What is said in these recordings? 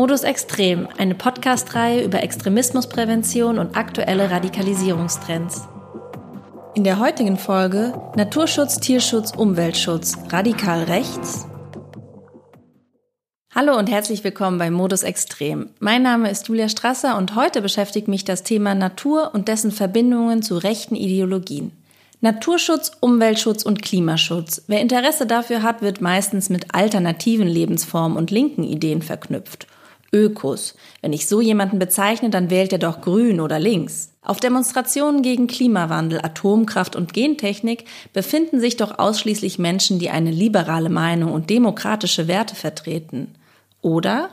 Modus Extrem, eine Podcast-Reihe über Extremismusprävention und aktuelle Radikalisierungstrends. In der heutigen Folge Naturschutz, Tierschutz, Umweltschutz, radikal rechts. Hallo und herzlich willkommen bei Modus Extrem. Mein Name ist Julia Strasser und heute beschäftigt mich das Thema Natur und dessen Verbindungen zu rechten Ideologien. Naturschutz, Umweltschutz und Klimaschutz. Wer Interesse dafür hat, wird meistens mit alternativen Lebensformen und linken Ideen verknüpft. Ökos. Wenn ich so jemanden bezeichne, dann wählt er doch grün oder links. Auf Demonstrationen gegen Klimawandel, Atomkraft und Gentechnik befinden sich doch ausschließlich Menschen, die eine liberale Meinung und demokratische Werte vertreten. Oder?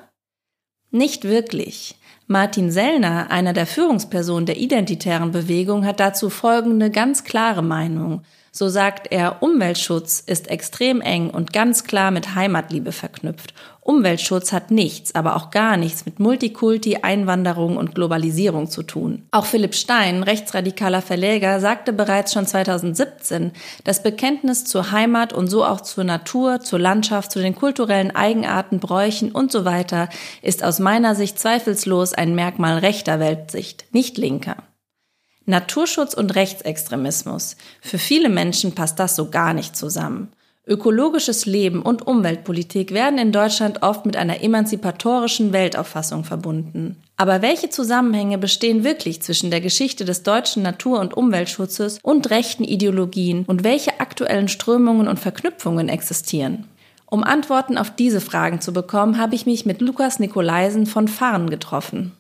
Nicht wirklich. Martin Sellner, einer der Führungspersonen der identitären Bewegung, hat dazu folgende ganz klare Meinung. So sagt er, Umweltschutz ist extrem eng und ganz klar mit Heimatliebe verknüpft. Umweltschutz hat nichts, aber auch gar nichts mit Multikulti, Einwanderung und Globalisierung zu tun. Auch Philipp Stein, rechtsradikaler Verleger, sagte bereits schon 2017, das Bekenntnis zur Heimat und so auch zur Natur, zur Landschaft, zu den kulturellen Eigenarten, Bräuchen und so weiter ist aus meiner Sicht zweifellos ein Merkmal rechter Weltsicht, nicht linker. Naturschutz und Rechtsextremismus. Für viele Menschen passt das so gar nicht zusammen. Ökologisches Leben und Umweltpolitik werden in Deutschland oft mit einer emanzipatorischen Weltauffassung verbunden. Aber welche Zusammenhänge bestehen wirklich zwischen der Geschichte des deutschen Natur- und Umweltschutzes und rechten Ideologien und welche aktuellen Strömungen und Verknüpfungen existieren? Um Antworten auf diese Fragen zu bekommen, habe ich mich mit Lukas Nikolaisen von Farn getroffen.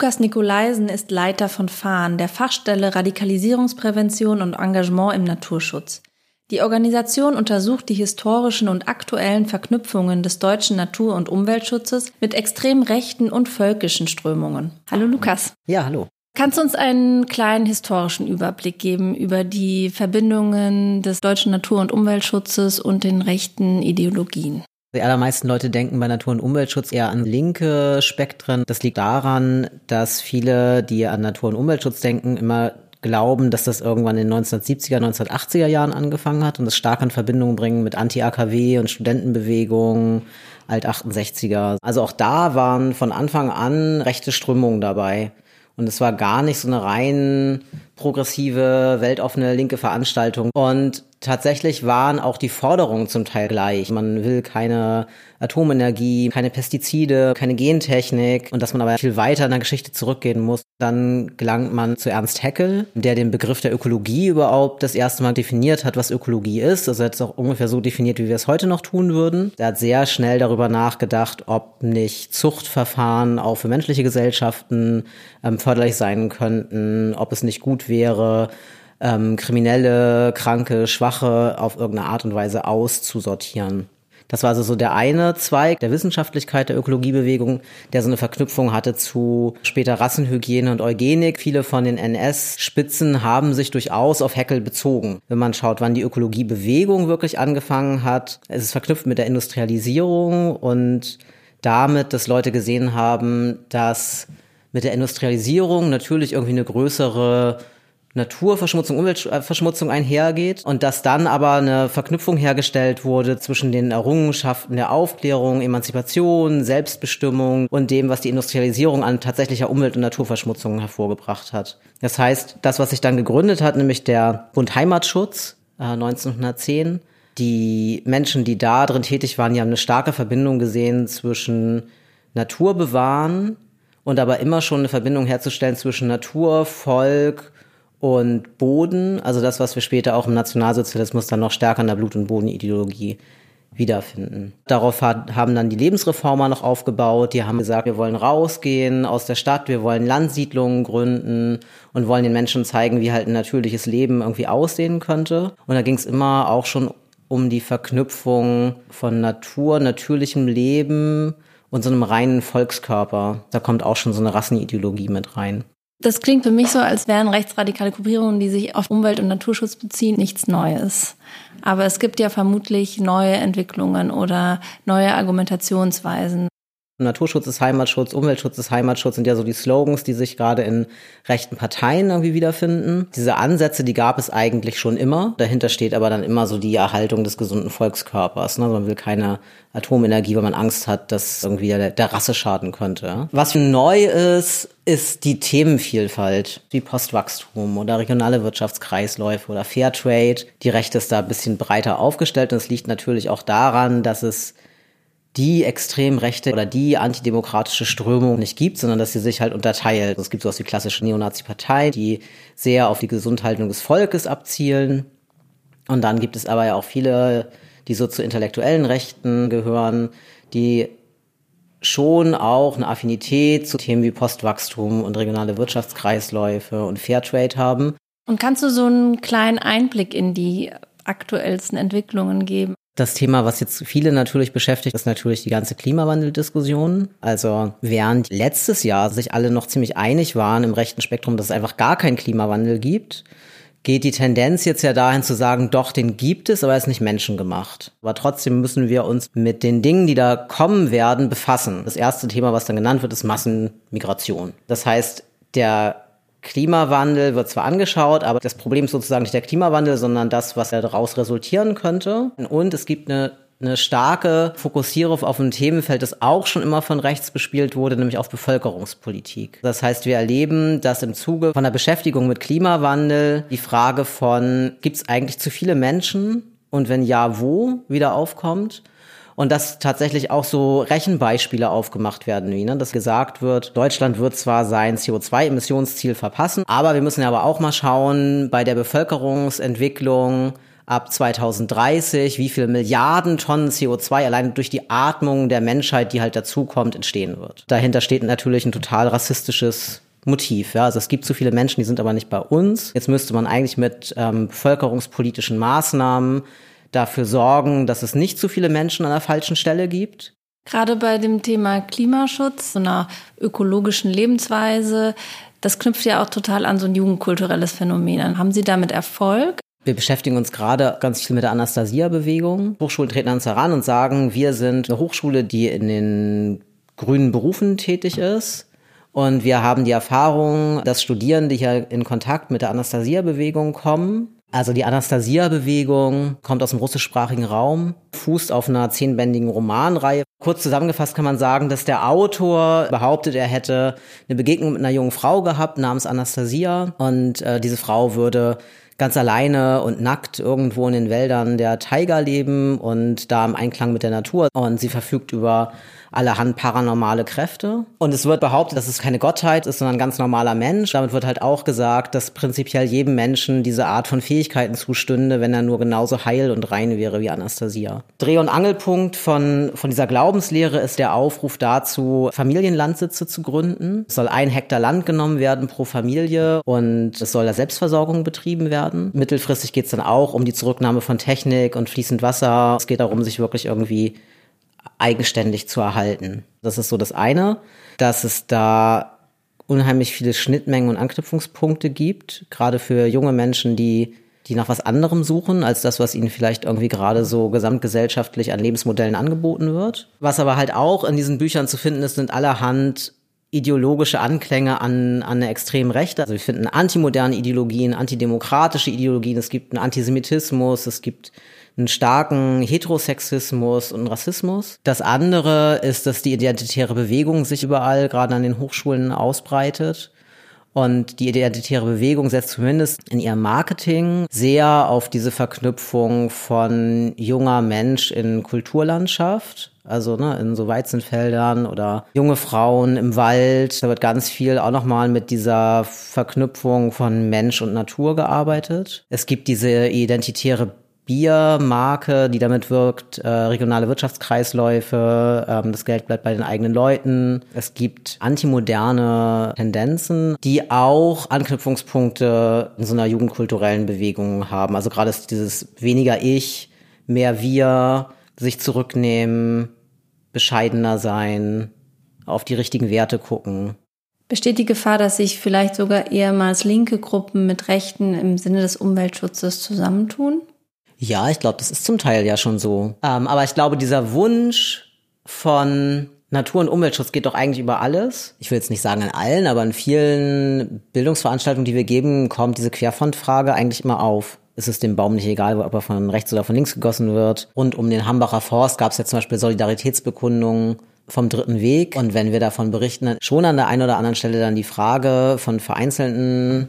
Lukas Nikolaisen ist Leiter von FAHN, der Fachstelle Radikalisierungsprävention und Engagement im Naturschutz. Die Organisation untersucht die historischen und aktuellen Verknüpfungen des deutschen Natur- und Umweltschutzes mit extrem rechten und völkischen Strömungen. Hallo Lukas. Ja, hallo. Kannst du uns einen kleinen historischen Überblick geben über die Verbindungen des deutschen Natur- und Umweltschutzes und den rechten Ideologien? Die allermeisten Leute denken bei Natur- und Umweltschutz eher an linke Spektren. Das liegt daran, dass viele, die an Natur- und Umweltschutz denken, immer glauben, dass das irgendwann in den 1970er, 1980er Jahren angefangen hat und das stark in Verbindung bringen mit Anti-AKW und Studentenbewegungen, Alt-68er. Also auch da waren von Anfang an rechte Strömungen dabei. Und es war gar nicht so eine rein progressive, weltoffene, linke Veranstaltung. Und tatsächlich waren auch die Forderungen zum Teil gleich. Man will keine Atomenergie, keine Pestizide, keine Gentechnik und dass man aber viel weiter in der Geschichte zurückgehen muss. Dann gelangt man zu Ernst Haeckel, der den Begriff der Ökologie überhaupt das erste Mal definiert hat, was Ökologie ist. Also er hat es auch ungefähr so definiert, wie wir es heute noch tun würden. Er hat sehr schnell darüber nachgedacht, ob nicht Zuchtverfahren auch für menschliche Gesellschaften ähm, förderlich sein könnten, ob es nicht gut wäre, ähm, kriminelle, kranke, schwache auf irgendeine Art und Weise auszusortieren. Das war also so der eine Zweig der Wissenschaftlichkeit der Ökologiebewegung, der so eine Verknüpfung hatte zu später Rassenhygiene und Eugenik. Viele von den NS-Spitzen haben sich durchaus auf Heckel bezogen. Wenn man schaut, wann die Ökologiebewegung wirklich angefangen hat, es ist verknüpft mit der Industrialisierung und damit, dass Leute gesehen haben, dass mit der Industrialisierung natürlich irgendwie eine größere Naturverschmutzung, Umweltverschmutzung einhergeht und dass dann aber eine Verknüpfung hergestellt wurde zwischen den Errungenschaften der Aufklärung, Emanzipation, Selbstbestimmung und dem, was die Industrialisierung an tatsächlicher Umwelt- und Naturverschmutzung hervorgebracht hat. Das heißt, das, was sich dann gegründet hat, nämlich der Bund Heimatschutz äh, 1910, die Menschen, die da drin tätig waren, die haben eine starke Verbindung gesehen zwischen Natur bewahren und aber immer schon eine Verbindung herzustellen zwischen Natur, Volk, und Boden, also das, was wir später auch im Nationalsozialismus dann noch stärker in der Blut- und Bodenideologie wiederfinden. Darauf hat, haben dann die Lebensreformer noch aufgebaut. Die haben gesagt, wir wollen rausgehen aus der Stadt, wir wollen Landsiedlungen gründen und wollen den Menschen zeigen, wie halt ein natürliches Leben irgendwie aussehen könnte. Und da ging es immer auch schon um die Verknüpfung von Natur, natürlichem Leben und so einem reinen Volkskörper. Da kommt auch schon so eine Rassenideologie mit rein. Das klingt für mich so, als wären rechtsradikale Gruppierungen, die sich auf Umwelt- und Naturschutz beziehen, nichts Neues. Aber es gibt ja vermutlich neue Entwicklungen oder neue Argumentationsweisen. Naturschutz ist Heimatschutz, Umweltschutz ist Heimatschutz sind ja so die Slogans, die sich gerade in rechten Parteien irgendwie wiederfinden. Diese Ansätze, die gab es eigentlich schon immer. Dahinter steht aber dann immer so die Erhaltung des gesunden Volkskörpers. Ne? Man will keine Atomenergie, weil man Angst hat, dass irgendwie der, der Rasse schaden könnte. Was neu ist, ist die Themenvielfalt, wie Postwachstum oder regionale Wirtschaftskreisläufe oder Fairtrade. Die Rechte ist da ein bisschen breiter aufgestellt und es liegt natürlich auch daran, dass es die extrem rechte oder die antidemokratische Strömung nicht gibt, sondern dass sie sich halt unterteilt. Es gibt sowas wie klassische Neonazi-Parteien, die sehr auf die Gesundhaltung des Volkes abzielen. Und dann gibt es aber ja auch viele, die so zu intellektuellen Rechten gehören, die schon auch eine Affinität zu Themen wie Postwachstum und regionale Wirtschaftskreisläufe und Fairtrade haben. Und kannst du so einen kleinen Einblick in die aktuellsten Entwicklungen geben? Das Thema, was jetzt viele natürlich beschäftigt, ist natürlich die ganze Klimawandeldiskussion. Also während letztes Jahr sich alle noch ziemlich einig waren im rechten Spektrum, dass es einfach gar keinen Klimawandel gibt, geht die Tendenz jetzt ja dahin zu sagen, doch, den gibt es, aber er ist nicht menschengemacht. Aber trotzdem müssen wir uns mit den Dingen, die da kommen werden, befassen. Das erste Thema, was dann genannt wird, ist Massenmigration. Das heißt, der Klimawandel wird zwar angeschaut, aber das Problem ist sozusagen nicht der Klimawandel, sondern das, was daraus resultieren könnte. Und es gibt eine eine starke Fokussierung auf ein Themenfeld, das auch schon immer von rechts bespielt wurde, nämlich auf Bevölkerungspolitik. Das heißt, wir erleben, dass im Zuge von der Beschäftigung mit Klimawandel die Frage von, gibt es eigentlich zu viele Menschen und wenn ja, wo wieder aufkommt und dass tatsächlich auch so Rechenbeispiele aufgemacht werden, wie ne, dass gesagt wird, Deutschland wird zwar sein CO2-Emissionsziel verpassen, aber wir müssen ja aber auch mal schauen bei der Bevölkerungsentwicklung ab 2030, wie viele Milliarden Tonnen CO2 allein durch die Atmung der Menschheit, die halt dazukommt, entstehen wird. Dahinter steht natürlich ein total rassistisches Motiv. Ja, also es gibt zu viele Menschen, die sind aber nicht bei uns. Jetzt müsste man eigentlich mit ähm, bevölkerungspolitischen Maßnahmen dafür sorgen, dass es nicht zu viele Menschen an der falschen Stelle gibt. Gerade bei dem Thema Klimaschutz, so einer ökologischen Lebensweise, das knüpft ja auch total an so ein jugendkulturelles Phänomen an. Haben Sie damit Erfolg? Wir beschäftigen uns gerade ganz viel mit der Anastasia-Bewegung. Hochschulen treten an uns heran und sagen, wir sind eine Hochschule, die in den grünen Berufen tätig ist. Und wir haben die Erfahrung, dass Studierende hier in Kontakt mit der Anastasia-Bewegung kommen also die Anastasia-Bewegung kommt aus dem russischsprachigen Raum, fußt auf einer zehnbändigen Romanreihe. Kurz zusammengefasst kann man sagen, dass der Autor behauptet, er hätte eine Begegnung mit einer jungen Frau gehabt namens Anastasia und äh, diese Frau würde ganz alleine und nackt irgendwo in den Wäldern der Taiga leben und da im Einklang mit der Natur. Und sie verfügt über allerhand paranormale Kräfte. Und es wird behauptet, dass es keine Gottheit ist, sondern ein ganz normaler Mensch. Damit wird halt auch gesagt, dass prinzipiell jedem Menschen diese Art von Fähigkeiten zustünde, wenn er nur genauso heil und rein wäre wie Anastasia. Dreh- und Angelpunkt von, von dieser Glaubenslehre ist der Aufruf dazu, Familienlandsitze zu gründen. Es soll ein Hektar Land genommen werden pro Familie und es soll da Selbstversorgung betrieben werden. Mittelfristig geht es dann auch um die Zurücknahme von Technik und fließend Wasser. Es geht darum, sich wirklich irgendwie eigenständig zu erhalten. Das ist so das eine, dass es da unheimlich viele Schnittmengen und Anknüpfungspunkte gibt, gerade für junge Menschen, die die nach was anderem suchen, als das, was ihnen vielleicht irgendwie gerade so gesamtgesellschaftlich an Lebensmodellen angeboten wird. Was aber halt auch in diesen Büchern zu finden ist, sind allerhand ideologische Anklänge an, an eine extrem Rechte. Also wir finden antimoderne Ideologien, antidemokratische Ideologien, es gibt einen Antisemitismus, es gibt einen starken Heterosexismus und Rassismus. Das andere ist, dass die identitäre Bewegung sich überall, gerade an den Hochschulen, ausbreitet. Und die identitäre Bewegung setzt zumindest in ihrem Marketing sehr auf diese Verknüpfung von junger Mensch in Kulturlandschaft. Also ne, in so Weizenfeldern oder junge Frauen im Wald. Da wird ganz viel auch nochmal mit dieser Verknüpfung von Mensch und Natur gearbeitet. Es gibt diese identitäre Biermarke, die damit wirkt, äh, regionale Wirtschaftskreisläufe, ähm, das Geld bleibt bei den eigenen Leuten. Es gibt antimoderne Tendenzen, die auch Anknüpfungspunkte in so einer jugendkulturellen Bewegung haben. Also gerade dieses weniger ich, mehr wir, sich zurücknehmen, bescheidener sein, auf die richtigen Werte gucken. Besteht die Gefahr, dass sich vielleicht sogar ehemals linke Gruppen mit Rechten im Sinne des Umweltschutzes zusammentun? Ja, ich glaube, das ist zum Teil ja schon so. Ähm, aber ich glaube, dieser Wunsch von Natur- und Umweltschutz geht doch eigentlich über alles. Ich will jetzt nicht sagen an allen, aber in vielen Bildungsveranstaltungen, die wir geben, kommt diese Querfrontfrage eigentlich immer auf. Es ist dem Baum nicht egal, ob er von rechts oder von links gegossen wird. Und um den Hambacher Forst gab es ja zum Beispiel Solidaritätsbekundungen vom dritten Weg. Und wenn wir davon berichten, schon an der einen oder anderen Stelle dann die Frage von vereinzelten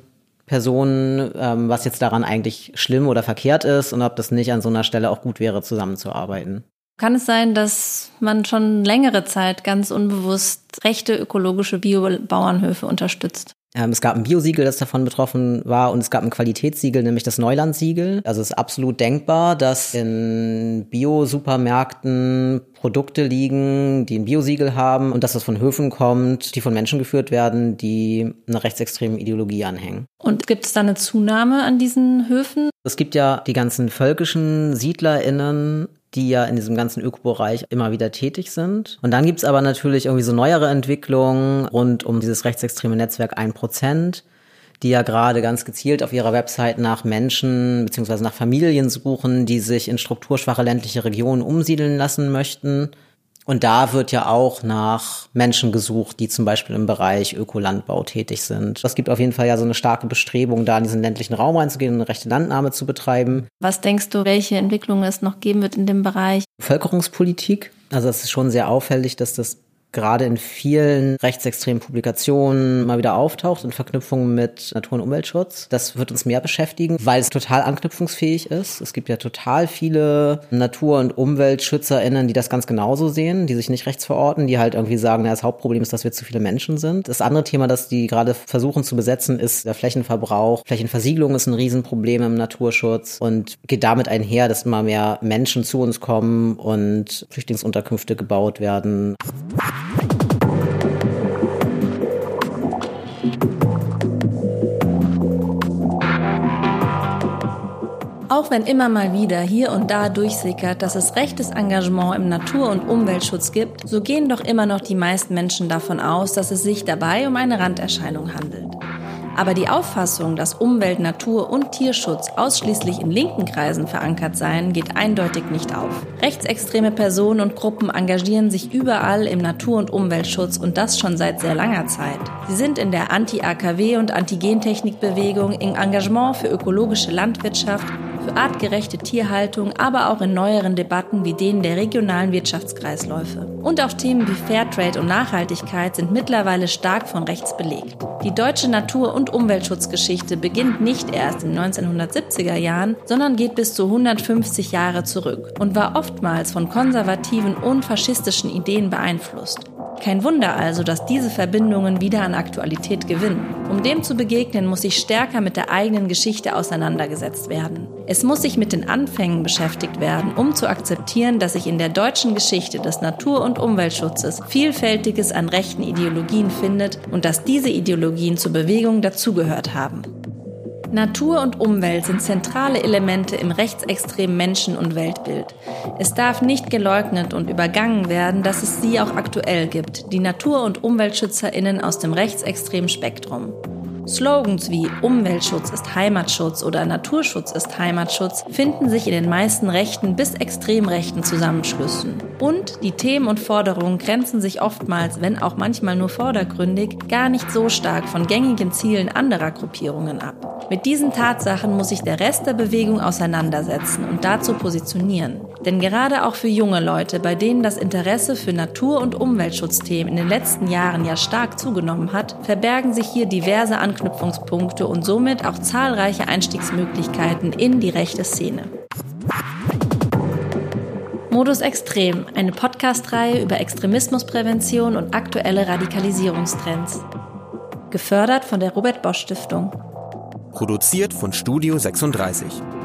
Personen, ähm, was jetzt daran eigentlich schlimm oder verkehrt ist und ob das nicht an so einer Stelle auch gut wäre, zusammenzuarbeiten. Kann es sein, dass man schon längere Zeit ganz unbewusst rechte ökologische Biobauernhöfe unterstützt? Ähm, es gab ein Biosiegel, das davon betroffen war, und es gab ein Qualitätssiegel, nämlich das Neulandsiegel. Also es ist absolut denkbar, dass in Bio-Supermärkten Produkte liegen, die ein Biosiegel haben und dass das von Höfen kommt, die von Menschen geführt werden, die einer rechtsextremen Ideologie anhängen. Und gibt es da eine Zunahme an diesen Höfen? Es gibt ja die ganzen völkischen SiedlerInnen, die ja in diesem ganzen Ökobereich immer wieder tätig sind. Und dann gibt's aber natürlich irgendwie so neuere Entwicklungen rund um dieses rechtsextreme Netzwerk 1%, die ja gerade ganz gezielt auf ihrer Website nach Menschen beziehungsweise nach Familien suchen, die sich in strukturschwache ländliche Regionen umsiedeln lassen möchten und da wird ja auch nach Menschen gesucht, die zum Beispiel im Bereich Ökolandbau tätig sind. Es gibt auf jeden Fall ja so eine starke Bestrebung, da in diesen ländlichen Raum reinzugehen und eine rechte Landnahme zu betreiben. Was denkst du, welche Entwicklungen es noch geben wird in dem Bereich? Bevölkerungspolitik. Also es ist schon sehr auffällig, dass das gerade in vielen rechtsextremen Publikationen mal wieder auftaucht in Verknüpfung mit Natur- und Umweltschutz. Das wird uns mehr beschäftigen, weil es total anknüpfungsfähig ist. Es gibt ja total viele Natur- und UmweltschützerInnen, die das ganz genauso sehen, die sich nicht rechts verorten, die halt irgendwie sagen, na, das Hauptproblem ist, dass wir zu viele Menschen sind. Das andere Thema, das die gerade versuchen zu besetzen, ist der Flächenverbrauch. Flächenversiegelung ist ein Riesenproblem im Naturschutz und geht damit einher, dass immer mehr Menschen zu uns kommen und Flüchtlingsunterkünfte gebaut werden. Auch wenn immer mal wieder hier und da durchsickert, dass es rechtes Engagement im Natur- und Umweltschutz gibt, so gehen doch immer noch die meisten Menschen davon aus, dass es sich dabei um eine Randerscheinung handelt. Aber die Auffassung, dass Umwelt, Natur und Tierschutz ausschließlich in linken Kreisen verankert seien, geht eindeutig nicht auf. Rechtsextreme Personen und Gruppen engagieren sich überall im Natur- und Umweltschutz und das schon seit sehr langer Zeit. Sie sind in der Anti-AKW- und Anti-Gentechnik-Bewegung, im Engagement für ökologische Landwirtschaft, für artgerechte Tierhaltung, aber auch in neueren Debatten wie denen der regionalen Wirtschaftskreisläufe. Und auch Themen wie Fairtrade und Nachhaltigkeit sind mittlerweile stark von rechts belegt. Die deutsche Natur- und Umweltschutzgeschichte beginnt nicht erst in 1970er Jahren, sondern geht bis zu 150 Jahre zurück und war oftmals von konservativen und faschistischen Ideen beeinflusst. Kein Wunder also, dass diese Verbindungen wieder an Aktualität gewinnen. Um dem zu begegnen, muss sich stärker mit der eigenen Geschichte auseinandergesetzt werden. Es muss sich mit den Anfängen beschäftigt werden, um zu akzeptieren, dass sich in der deutschen Geschichte des Natur- und Umweltschutzes vielfältiges an rechten Ideologien findet und dass diese Ideologien zur Bewegung dazugehört haben. Natur und Umwelt sind zentrale Elemente im rechtsextremen Menschen- und Weltbild. Es darf nicht geleugnet und übergangen werden, dass es sie auch aktuell gibt, die Natur- und Umweltschützerinnen aus dem rechtsextremen Spektrum. Slogans wie Umweltschutz ist Heimatschutz oder Naturschutz ist Heimatschutz finden sich in den meisten rechten bis extrem rechten Zusammenschlüssen. Und die Themen und Forderungen grenzen sich oftmals, wenn auch manchmal nur vordergründig, gar nicht so stark von gängigen Zielen anderer Gruppierungen ab. Mit diesen Tatsachen muss sich der Rest der Bewegung auseinandersetzen und dazu positionieren. Denn gerade auch für junge Leute, bei denen das Interesse für Natur- und Umweltschutzthemen in den letzten Jahren ja stark zugenommen hat, verbergen sich hier diverse Anknüpfungspunkte und somit auch zahlreiche Einstiegsmöglichkeiten in die rechte Szene. Modus Extrem, eine Podcast-Reihe über Extremismusprävention und aktuelle Radikalisierungstrends. Gefördert von der Robert Bosch Stiftung. Produziert von Studio 36.